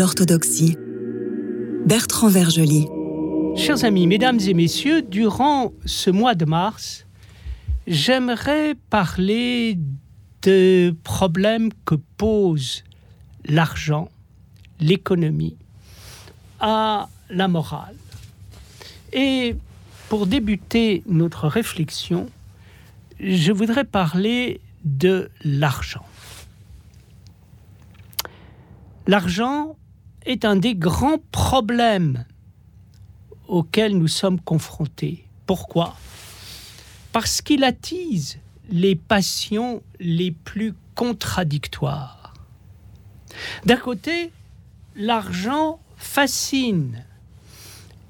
L'orthodoxie. Bertrand Vergely. Chers amis, mesdames et messieurs, durant ce mois de mars, j'aimerais parler de problèmes que pose l'argent, l'économie, à la morale. Et pour débuter notre réflexion, je voudrais parler de l'argent. L'argent est un des grands problèmes auxquels nous sommes confrontés. Pourquoi? Parce qu'il attise les passions les plus contradictoires. D'un côté, l'argent fascine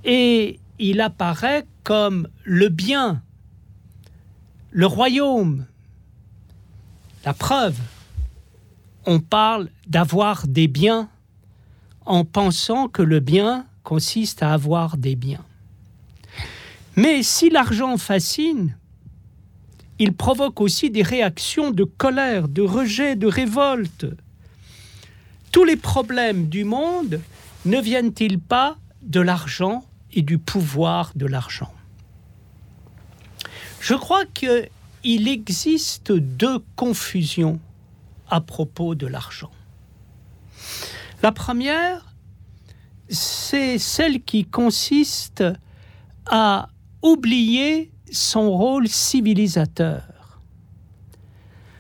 et il apparaît comme le bien, le royaume. La preuve, on parle d'avoir des biens en pensant que le bien consiste à avoir des biens. Mais si l'argent fascine, il provoque aussi des réactions de colère, de rejet, de révolte. Tous les problèmes du monde ne viennent-ils pas de l'argent et du pouvoir de l'argent? Je crois qu'il existe deux confusions à propos de l'argent. La première, c'est celle qui consiste à oublier son rôle civilisateur.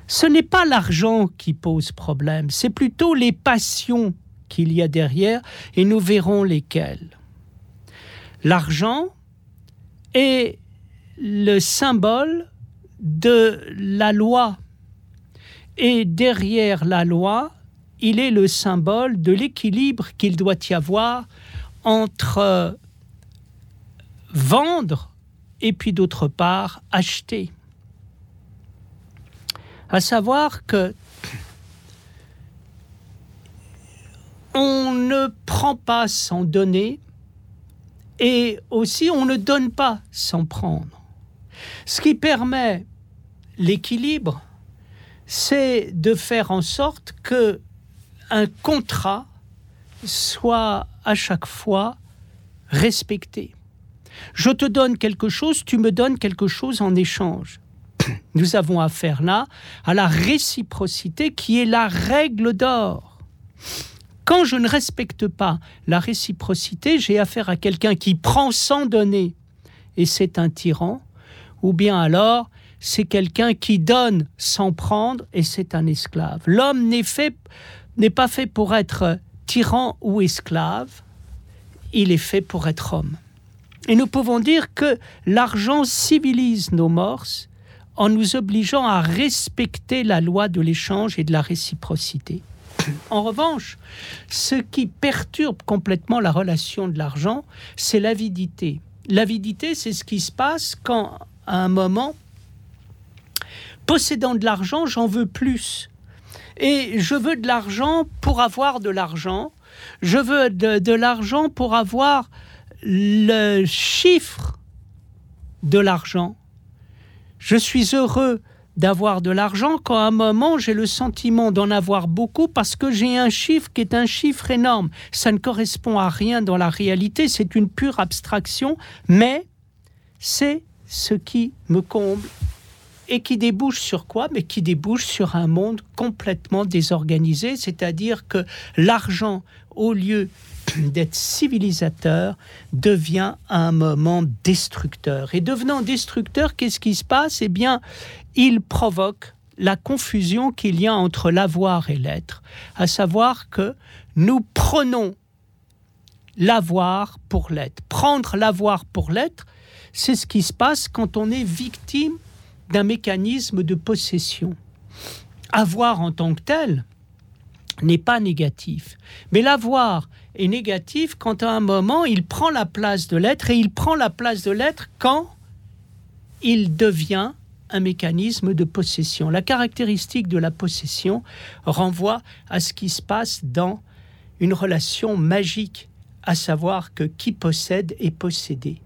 Ce n'est pas l'argent qui pose problème, c'est plutôt les passions qu'il y a derrière, et nous verrons lesquelles. L'argent est le symbole de la loi et derrière la loi, il est le symbole de l'équilibre qu'il doit y avoir entre vendre et puis d'autre part acheter. À savoir que on ne prend pas sans donner et aussi on ne donne pas sans prendre. Ce qui permet l'équilibre, c'est de faire en sorte que un contrat soit à chaque fois respecté. Je te donne quelque chose, tu me donnes quelque chose en échange. Nous avons affaire là à la réciprocité qui est la règle d'or. Quand je ne respecte pas la réciprocité, j'ai affaire à quelqu'un qui prend sans donner et c'est un tyran, ou bien alors c'est quelqu'un qui donne sans prendre et c'est un esclave. L'homme n'est fait n'est pas fait pour être tyran ou esclave, il est fait pour être homme. Et nous pouvons dire que l'argent civilise nos morses en nous obligeant à respecter la loi de l'échange et de la réciprocité. En revanche, ce qui perturbe complètement la relation de l'argent, c'est l'avidité. L'avidité, c'est ce qui se passe quand, à un moment, possédant de l'argent, j'en veux plus. Et je veux de l'argent pour avoir de l'argent. Je veux de, l'argent pour avoir le chiffre de l'argent. Je suis heureux d'avoir de l'argent quand à un moment j'ai le sentiment d'en avoir beaucoup parce que j'ai un chiffre qui est un chiffre énorme. Ça ne correspond à rien dans la réalité, c'est une pure abstraction, mais c'est ce qui me comble et qui débouche sur quoi? Mais qui débouche sur un monde complètement désorganisé, c'est-à-dire que l'argent, au lieu d'être civilisateur, devient à un moment destructeur. Et devenant destructeur, qu'est-ce qui se passe? Eh bien, il provoque la confusion qu'il y a entre l'avoir et l'être, à savoir que nous prenons l'avoir pour l'être. Prendre l'avoir pour l'être, c'est ce qui se passe quand on est victime d'un mécanisme de possession. Avoir en tant que tel n'est pas négatif. Mais l'avoir est négatif quand à un moment il prend la place de l'être et il prend la place de l'être quand il devient un mécanisme de possession. La caractéristique de la possession renvoie à ce qui se passe dans une relation magique, à savoir que qui possède est possédé.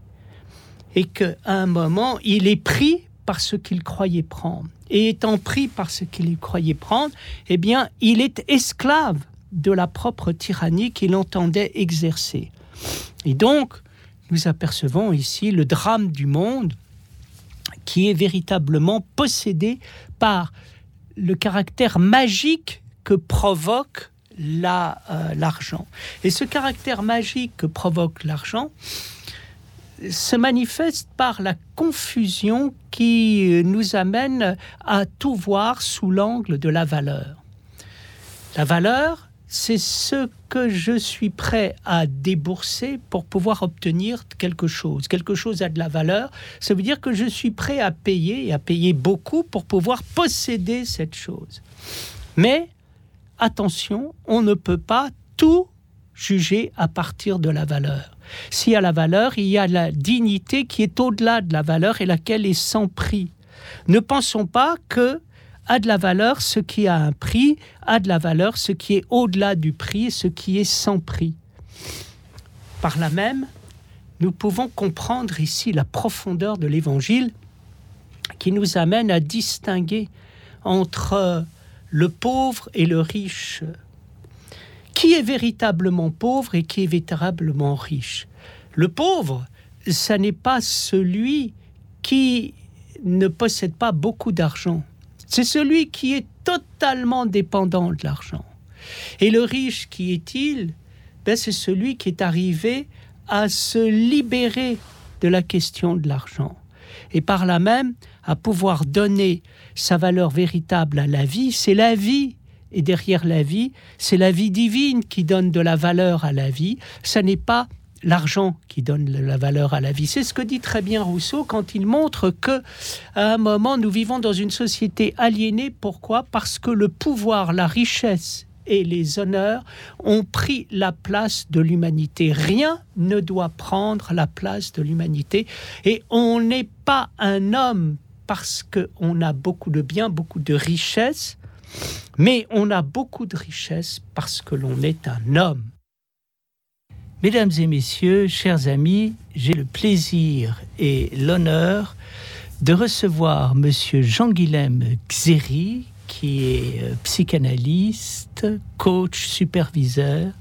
Et qu'à un moment, il est pris par ce qu'il croyait prendre. Et étant pris par ce qu'il croyait prendre, eh bien, il est esclave de la propre tyrannie qu'il entendait exercer. Et donc, nous apercevons ici le drame du monde qui est véritablement possédé par le caractère magique que provoque euh, l'argent. Et ce caractère magique que provoque l'argent se manifeste par la confusion qui nous amène à tout voir sous l'angle de la valeur. La valeur, c'est ce que je suis prêt à débourser pour pouvoir obtenir quelque chose. Quelque chose a de la valeur, ça veut dire que je suis prêt à payer et à payer beaucoup pour pouvoir posséder cette chose. Mais attention, on ne peut pas tout juger à partir de la valeur. S'il y a la valeur, il y a la dignité qui est au-delà de la valeur et laquelle est sans prix. Ne pensons pas que a de la valeur ce qui a un prix, a de la valeur ce qui est au-delà du prix, ce qui est sans prix. Par là même, nous pouvons comprendre ici la profondeur de l'Évangile qui nous amène à distinguer entre le pauvre et le riche. Qui est véritablement pauvre et qui est véritablement riche Le pauvre, ça n'est pas celui qui ne possède pas beaucoup d'argent c'est celui qui est totalement dépendant de l'argent. Et le riche, qui est-il? Ben, C'est celui qui est arrivé à se libérer de la question de l'argent. Et par là même, à pouvoir donner sa valeur véritable à la vie, c'est la vie. Et derrière la vie, c'est la vie divine qui donne de la valeur à la vie. Ce n'est pas l'argent qui donne la valeur à la vie. C'est ce que dit très bien Rousseau quand il montre que à un moment nous vivons dans une société aliénée. Pourquoi? Parce que le pouvoir, la richesse et les honneurs ont pris la place de l'humanité. Rien ne doit prendre la place de l'humanité. Et on n'est pas un homme parce qu'on a beaucoup de biens, beaucoup de richesses, mais on a beaucoup de richesses parce que l'on est un homme. Mesdames et messieurs, chers amis, j'ai le plaisir et l'honneur de recevoir Monsieur Jean-Guilhem Xeri, qui est euh, psychanalyste, coach, superviseur,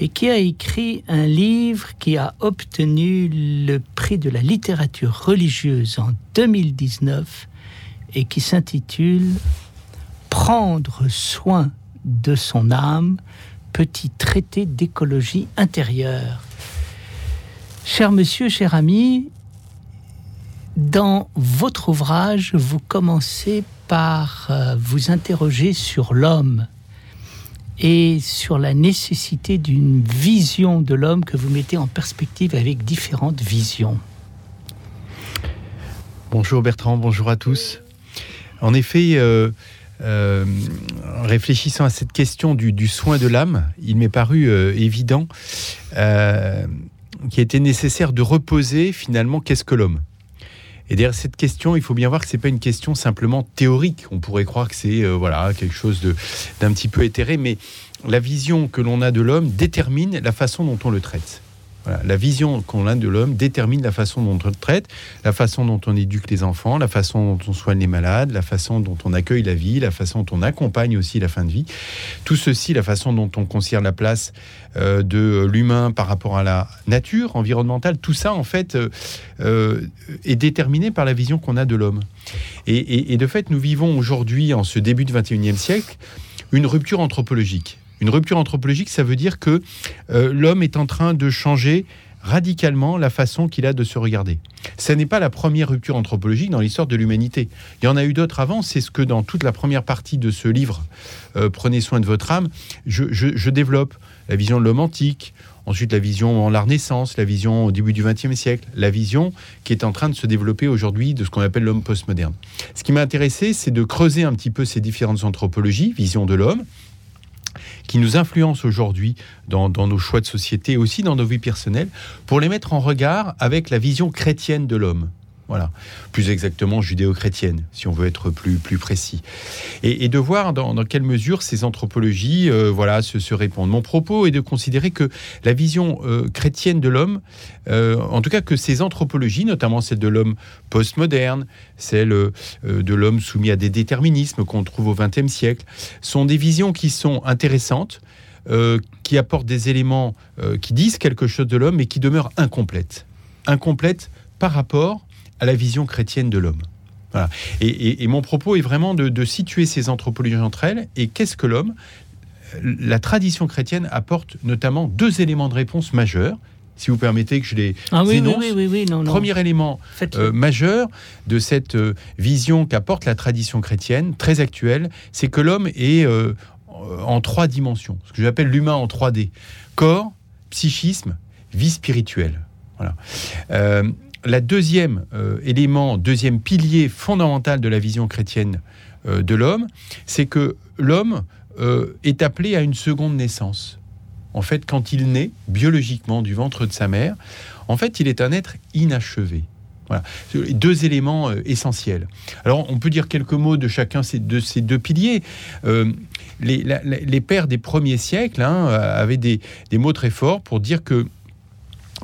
et qui a écrit un livre qui a obtenu le prix de la littérature religieuse en 2019 et qui s'intitule Prendre soin de son âme petit traité d'écologie intérieure. Cher monsieur, cher ami, dans votre ouvrage, vous commencez par euh, vous interroger sur l'homme et sur la nécessité d'une vision de l'homme que vous mettez en perspective avec différentes visions. Bonjour Bertrand, bonjour à tous. En effet, euh, euh, réfléchissant à cette question du, soin de l'âme, il m'est paru euh, évident euh, qu'il était nécessaire de reposer finalement qu'est-ce que l'homme? Et derrière cette question, il faut bien voir que c'est pas une question simplement théorique. On pourrait croire que c'est voilà quelque chose d'un petit peu éthéré, mais la vision que l'on a de l'homme détermine la façon dont on le traite la vision qu'on a de l'homme détermine la façon dont on traite, la façon dont on éduque les enfants, la façon dont on soigne les malades, la façon dont on accueille la vie, la façon dont on accompagne aussi la fin de vie. Tout ceci, la façon dont on considère la place euh, de l'humain par rapport à la nature environnementale, tout ça en fait euh, euh, est déterminé par la vision qu'on a de l'homme. Et, et de fait, nous vivons aujourd'hui, en ce début du 21e siècle, une rupture anthropologique. Une rupture anthropologique, ça veut dire que euh, l'homme est en train de changer radicalement la façon qu'il a de se regarder. Ce n'est pas la première rupture anthropologique dans l'histoire de l'humanité. Il y en a eu d'autres avant. C'est ce que dans toute la première partie de ce livre, euh, Prenez soin de votre âme, je, développe la vision de l'homme antique, ensuite la vision en la Renaissance, la vision au début du XXe siècle, la vision qui est en train de se développer aujourd'hui de ce qu'on appelle l'homme postmoderne. Ce qui m'a intéressé, c'est de creuser un petit peu ces différentes anthropologies, vision de l'homme, qui nous influencent aujourd'hui dans, nos choix de société, aussi dans nos vies personnelles, pour les mettre en regard avec la vision chrétienne de l'homme. Voilà, plus exactement judéo-chrétienne, si on veut être plus, plus précis. Et, de voir dans, quelle mesure ces anthropologies euh, voilà, se, répondent. Mon propos est de considérer que la vision euh, chrétienne de l'homme, euh, en tout cas que ces anthropologies, notamment celle de l'homme postmoderne, celle de l'homme soumis à des déterminismes qu'on trouve au XXe siècle, sont des visions qui sont intéressantes, qui apportent des éléments qui disent quelque chose de l'homme, mais qui demeurent incomplètes. Incomplètes par rapport à la vision chrétienne de l'homme. Et, mon propos est vraiment de, situer ces anthropologies entre elles. Et qu'est-ce que l'homme La tradition chrétienne apporte notamment deux éléments de réponse majeurs. Si vous permettez que je les ah oui, énonce. Oui, oui, non, Premier élément euh, majeur de cette euh, vision qu'apporte la tradition chrétienne, très actuelle, c'est que l'homme est euh, en trois dimensions, ce que j'appelle l'humain en 3D. Corps, psychisme, vie spirituelle. Voilà la deuxième euh, élément, deuxième pilier fondamental de la vision chrétienne euh, de l'homme, c'est que l'homme euh, est appelé à une seconde naissance. En fait, quand il naît biologiquement du ventre de sa mère, en fait, il est un être inachevé. Voilà, deux éléments essentiels. Alors, on peut dire quelques mots de chacun de ces deux piliers. les, pères des premiers siècles hein, avaient des, mots très forts pour dire que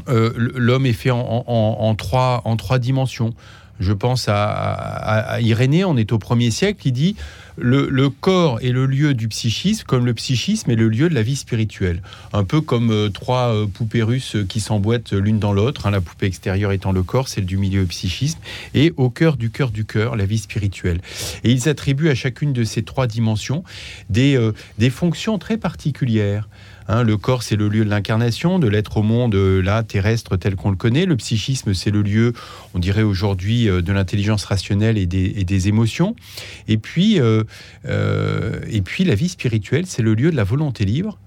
l'homme est fait en, trois, en trois dimensions. Je pense à, Irénée, on est au premier siècle, qui dit le, le, corps est le lieu du psychisme, comme le psychisme est le lieu de la vie spirituelle. Un peu comme euh, trois euh, poupées russes qui s'emboîtent l'une dans l'autre, hein, la poupée extérieure étant le corps, celle du milieu le psychisme, et au cœur du cœur du cœur, la vie spirituelle. Et ils attribuent à chacune de ces trois dimensions des, des fonctions très particulières. Hein, le corps, c'est le lieu de l'incarnation, de l'être au monde euh, là, terrestre tel qu'on le connaît. Le psychisme, c'est le lieu, on dirait aujourd'hui, euh, de l'intelligence rationnelle et des, émotions. Et puis, euh, et puis, la vie spirituelle, c'est le lieu de la volonté libre.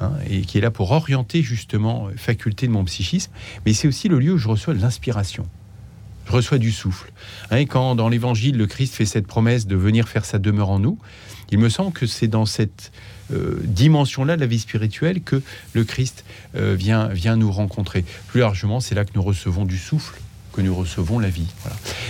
Hein, et qui est là pour orienter justement faculté de mon psychisme, mais c'est aussi le lieu où je reçois l'inspiration je reçois du souffle. Hein, et quand dans l'Évangile, le Christ fait cette promesse de venir faire sa demeure en nous, il me semble que c'est dans cette euh, dimension-là de la vie spirituelle que le Christ euh, vient, vient nous rencontrer. Plus largement, c'est là que nous recevons du souffle, que nous recevons la vie.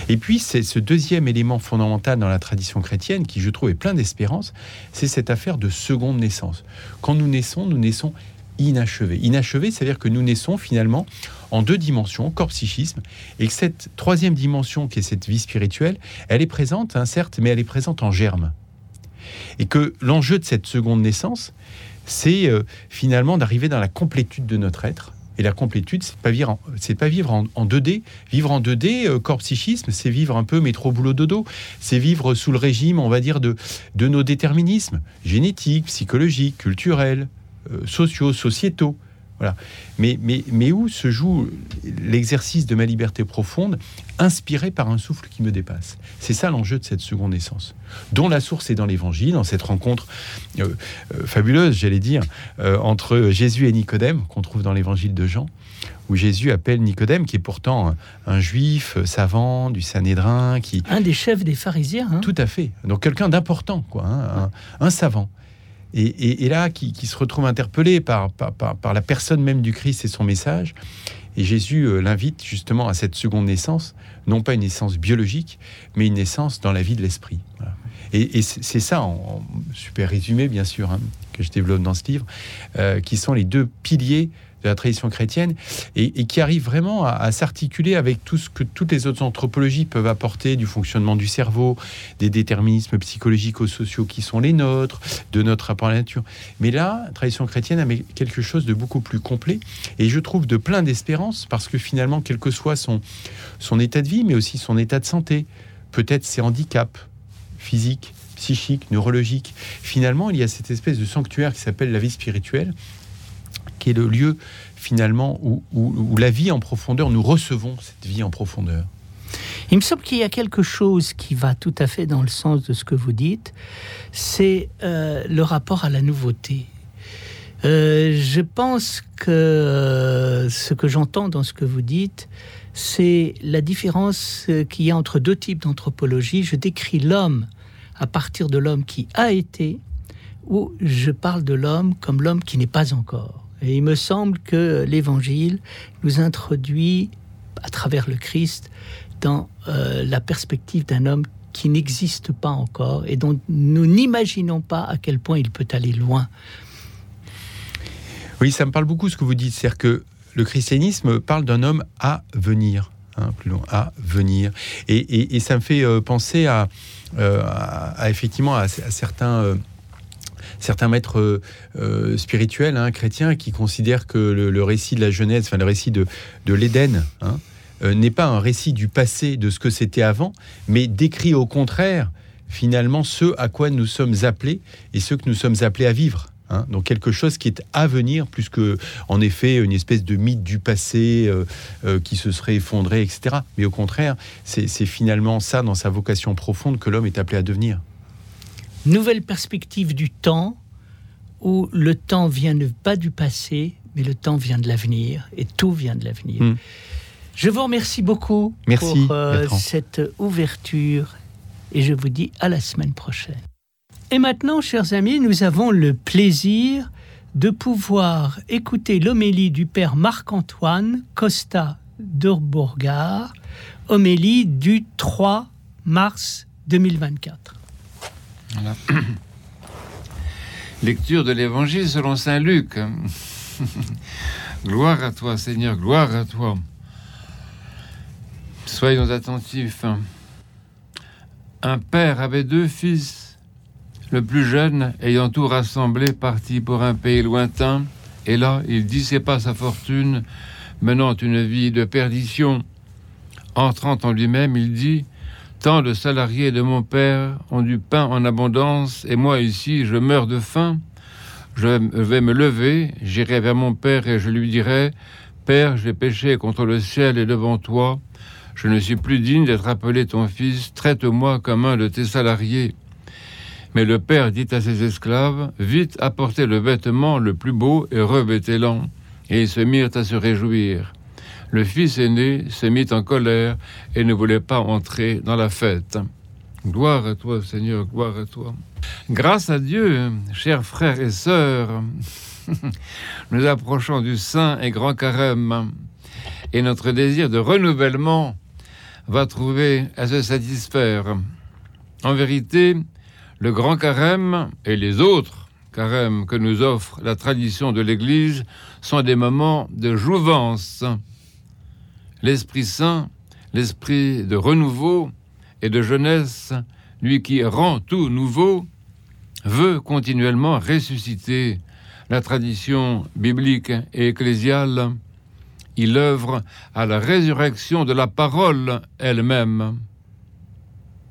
Et puis, c'est ce deuxième élément fondamental dans la tradition chrétienne qui, je trouve, est plein d'espérance, c'est cette affaire de seconde naissance. Quand nous naissons, nous naissons inachevés. Inachevés, c'est-à-dire que nous naissons finalement en deux dimensions, corps psychisme, et que cette troisième dimension, qui est cette vie spirituelle, elle est présente, hein, certes, mais elle est présente en germe. Et que l'enjeu de cette seconde naissance, c'est euh, finalement d'arriver dans la complétude de notre être. Et la complétude, c'est pas vivre, en, c'est pas vivre en, 2D. Vivre en 2D, euh, corps psychisme, c'est vivre un peu métro boulot dodo. C'est vivre sous le régime, on va dire, de, de nos déterminismes génétiques, psychologiques, culturels, euh, sociaux, sociétaux. Voilà. Mais, mais, mais où se joue l'exercice de ma liberté profonde, inspiré par un souffle qui me dépasse? C'est ça l'enjeu de cette seconde naissance, dont la source est dans l'Évangile, dans cette rencontre euh, euh, fabuleuse, j'allais dire, euh, entre Jésus et Nicodème, qu'on trouve dans l'Évangile de Jean, où Jésus appelle Nicodème, qui est pourtant un, juif savant du Sanhédrin, qui un des chefs des pharisiens. Hein. Tout à fait. Donc quelqu'un d'important, quoi, hein, un savant et, là qui, se retrouve interpellé par, la personne même du Christ et son message. Et Jésus euh, l'invite justement à cette seconde naissance, non pas une naissance biologique, mais une naissance dans la vie de l'esprit. Et, c'est ça, en, super résumé bien sûr, hein, que je développe dans ce livre, euh, qui sont les deux piliers de la tradition chrétienne et, qui arrive vraiment à, s'articuler avec tout ce que toutes les autres anthropologies peuvent apporter du fonctionnement du cerveau, des déterminismes psychologiques ou sociaux qui sont les nôtres, de notre rapport à la nature. Mais là, la tradition chrétienne a quelque chose de beaucoup plus complet et je trouve de plein d'espérance parce que finalement, quel que soit son, son état de vie, mais aussi son état de santé, peut-être ses handicaps physiques, psychiques, neurologiques, finalement, il y a cette espèce de sanctuaire qui s'appelle la vie spirituelle qui est le lieu finalement où, la vie en profondeur, nous recevons cette vie en profondeur. Il me semble qu'il y a quelque chose qui va tout à fait dans le sens de ce que vous dites, c'est euh, le rapport à la nouveauté. Euh, je pense que euh, ce que j'entends dans ce que vous dites, c'est la différence qu'il y a entre deux types d'anthropologie. Je décris l'homme à partir de l'homme qui a été, ou je parle de l'homme comme l'homme qui n'est pas encore. Il me semble que l'Évangile nous introduit, à travers le Christ, dans euh, la perspective d'un homme qui n'existe pas encore et dont nous n'imaginons pas à quel point il peut aller loin. Oui, ça me parle beaucoup ce que vous dites, c'est-à-dire que le christianisme parle d'un homme à venir, hein, plus long, à venir, et, ça me fait euh, penser à, effectivement à, certains certains maîtres spirituels, hein, chrétiens, qui considèrent que le, récit de la Genèse, enfin le récit de, de l'Éden, hein, euh, n'est pas un récit du passé de ce que c'était avant, mais décrit au contraire finalement ce à quoi nous sommes appelés et ce que nous sommes appelés à vivre. Hein. donc quelque chose qui est à venir, plus que en effet une espèce de mythe du passé euh, euh, qui se serait effondré, etc. Mais au contraire, c'est finalement ça dans sa vocation profonde que l'homme est appelé à devenir. Nouvelle perspective du temps, où le temps vient pas du passé, mais le temps vient de l'avenir, et tout vient de l'avenir. Hmm. Je vous remercie beaucoup Merci, pour euh, cette ouverture et je vous dis à la semaine prochaine. Et maintenant, chers amis, nous avons le plaisir de pouvoir écouter l'homélie du père Marc-Antoine Costa d'Urbourgard, homélie du 3 mars 2024. Lecture de l'Évangile selon Saint Luc. gloire à toi Seigneur, gloire à toi. Soyons attentifs. Un père avait deux fils. Le plus jeune, ayant tout rassemblé, partit pour un pays lointain, et là, il dissipa sa fortune, menant une vie de perdition. Entrant en lui-même, il dit Tant de salariés de mon père ont du pain en abondance, et moi ici, je meurs de faim. Je vais me lever, j'irai vers mon père, et je lui dirai Père, j'ai péché contre le ciel et devant toi. Je ne suis plus digne d'être appelé ton fils, traite-moi comme un de tes salariés. Mais le père dit à ses esclaves, Vite apportez le vêtement le plus beau et revêtez-l'en. Et ils se mirent à se réjouir. Le fils aîné se mit en colère et ne voulait pas entrer dans la fête. Gloire à toi, Seigneur, gloire à toi. Grâce à Dieu, chers frères et sœurs, nous approchons du saint et grand carême, et notre désir de renouvellement va trouver à se satisfaire. En vérité, le grand carême et les autres carèmes que nous offre la tradition de l'Église sont des moments de jouvence. L'Esprit Saint, l'esprit de renouveau et de jeunesse, lui qui rend tout nouveau, veut continuellement ressusciter la tradition biblique et ecclésiale il œuvre à la résurrection de la parole elle-même.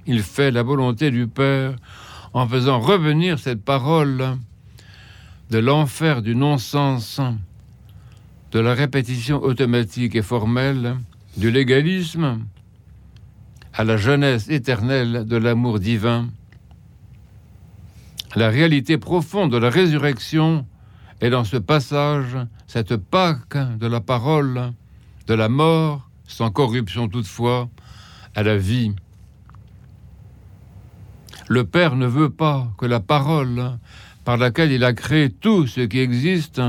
Il fait la volonté du Père en faisant revenir cette parole de l'enfer du non-sens, de la répétition automatique et formelle, du légalisme, à la jeunesse éternelle de l'amour divin. La réalité profonde de la résurrection et dans ce passage, cette Pâque de la parole, de la mort, sans corruption toutefois, à la vie. Le Père ne veut pas que la parole par laquelle il a créé tout ce qui existe,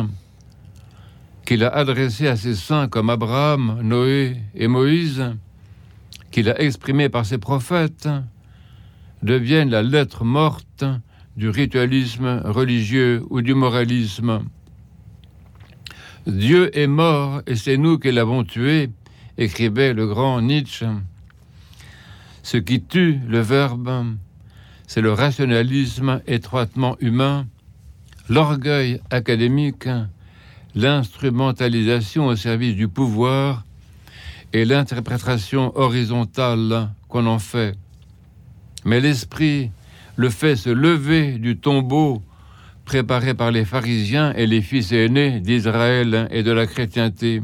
qu'il a adressé à ses saints comme Abraham, Noé et Moïse, qu'il a exprimé par ses prophètes, devienne la lettre morte du ritualisme religieux ou du moralisme. Dieu est mort et c'est nous qui l'avons tué, écrivait le grand Nietzsche. Ce qui tue le Verbe, c'est le rationalisme étroitement humain, l'orgueil académique, l'instrumentalisation au service du pouvoir et l'interprétation horizontale qu'on en fait. Mais l'esprit le fait se lever du tombeau préparé par les pharisiens et les fils aînés d'Israël et de la chrétienté.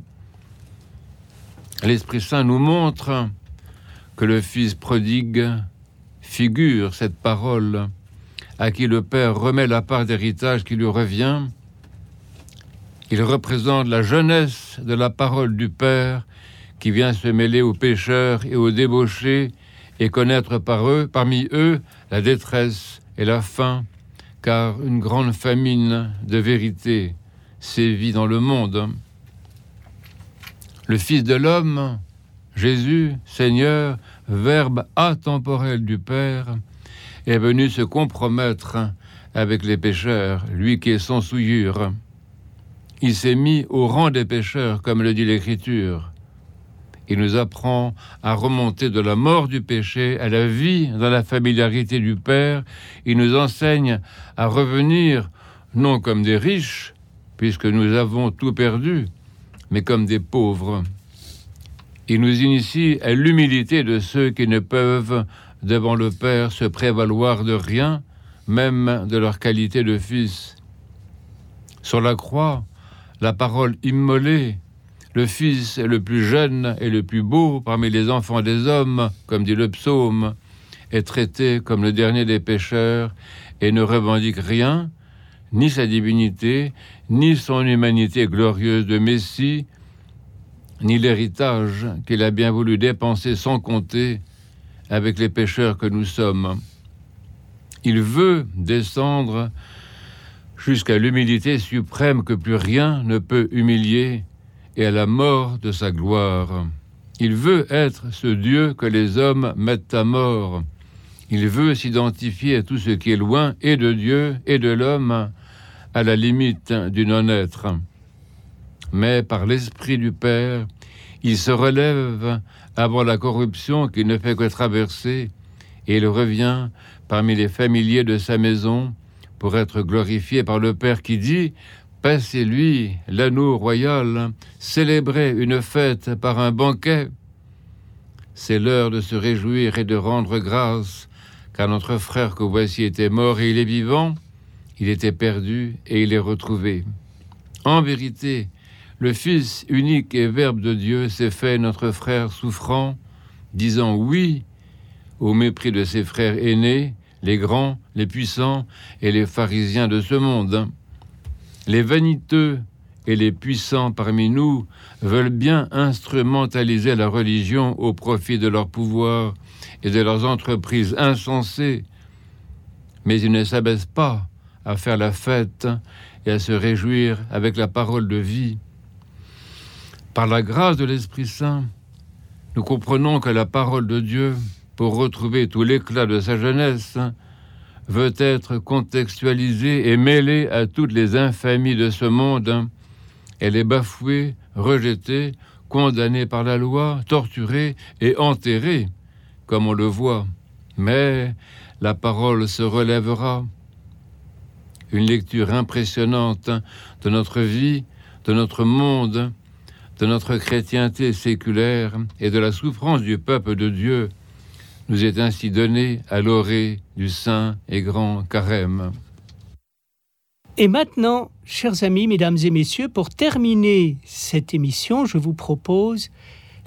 L'Esprit Saint nous montre que le Fils prodigue figure cette parole à qui le Père remet la part d'héritage qui lui revient. Il représente la jeunesse de la parole du Père qui vient se mêler aux pécheurs et aux débauchés et connaître par eux, parmi eux la détresse et la faim, car une grande famine de vérité sévit dans le monde. Le Fils de l'homme, Jésus, Seigneur, Verbe atemporel du Père, est venu se compromettre avec les pécheurs, lui qui est sans souillure. Il s'est mis au rang des pécheurs, comme le dit l'Écriture. Il nous apprend à remonter de la mort du péché à la vie dans la familiarité du Père. Il nous enseigne à revenir non comme des riches, puisque nous avons tout perdu, mais comme des pauvres. Il nous initie à l'humilité de ceux qui ne peuvent, devant le Père, se prévaloir de rien, même de leur qualité de fils. Sur la croix, la parole immolée, le Fils est le plus jeune et le plus beau parmi les enfants des hommes, comme dit le psaume, est traité comme le dernier des pécheurs et ne revendique rien, ni sa divinité, ni son humanité glorieuse de Messie, ni l'héritage qu'il a bien voulu dépenser sans compter avec les pécheurs que nous sommes. Il veut descendre jusqu'à l'humilité suprême que plus rien ne peut humilier et à la mort de sa gloire. Il veut être ce Dieu que les hommes mettent à mort. Il veut s'identifier à tout ce qui est loin et de Dieu et de l'homme, à la limite du non-être. Mais par l'Esprit du Père, il se relève avant la corruption qui ne fait que traverser, et il revient parmi les familiers de sa maison pour être glorifié par le Père qui dit Passez-lui l'anneau royal, célébrez une fête par un banquet. C'est l'heure de se réjouir et de rendre grâce, car notre frère que voici était mort et il est vivant, il était perdu et il est retrouvé. En vérité, le Fils unique et Verbe de Dieu s'est fait notre frère souffrant, disant oui au mépris de ses frères aînés, les grands, les puissants et les pharisiens de ce monde. Les vaniteux et les puissants parmi nous veulent bien instrumentaliser la religion au profit de leur pouvoir et de leurs entreprises insensées, mais ils ne s'abaissent pas à faire la fête et à se réjouir avec la parole de vie. Par la grâce de l'Esprit Saint, nous comprenons que la parole de Dieu, pour retrouver tout l'éclat de sa jeunesse, veut être contextualisée et mêlée à toutes les infamies de ce monde. Elle est bafouée, rejetée, condamnée par la loi, torturée et enterrée, comme on le voit. Mais la parole se relèvera. Une lecture impressionnante de notre vie, de notre monde, de notre chrétienté séculaire et de la souffrance du peuple de Dieu nous est ainsi donné à l'orée du saint et grand carême. Et maintenant, chers amis, mesdames et messieurs, pour terminer cette émission, je vous propose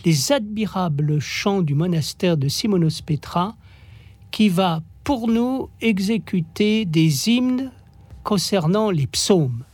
les admirables chants du monastère de Simonos Petra qui va pour nous exécuter des hymnes concernant les psaumes.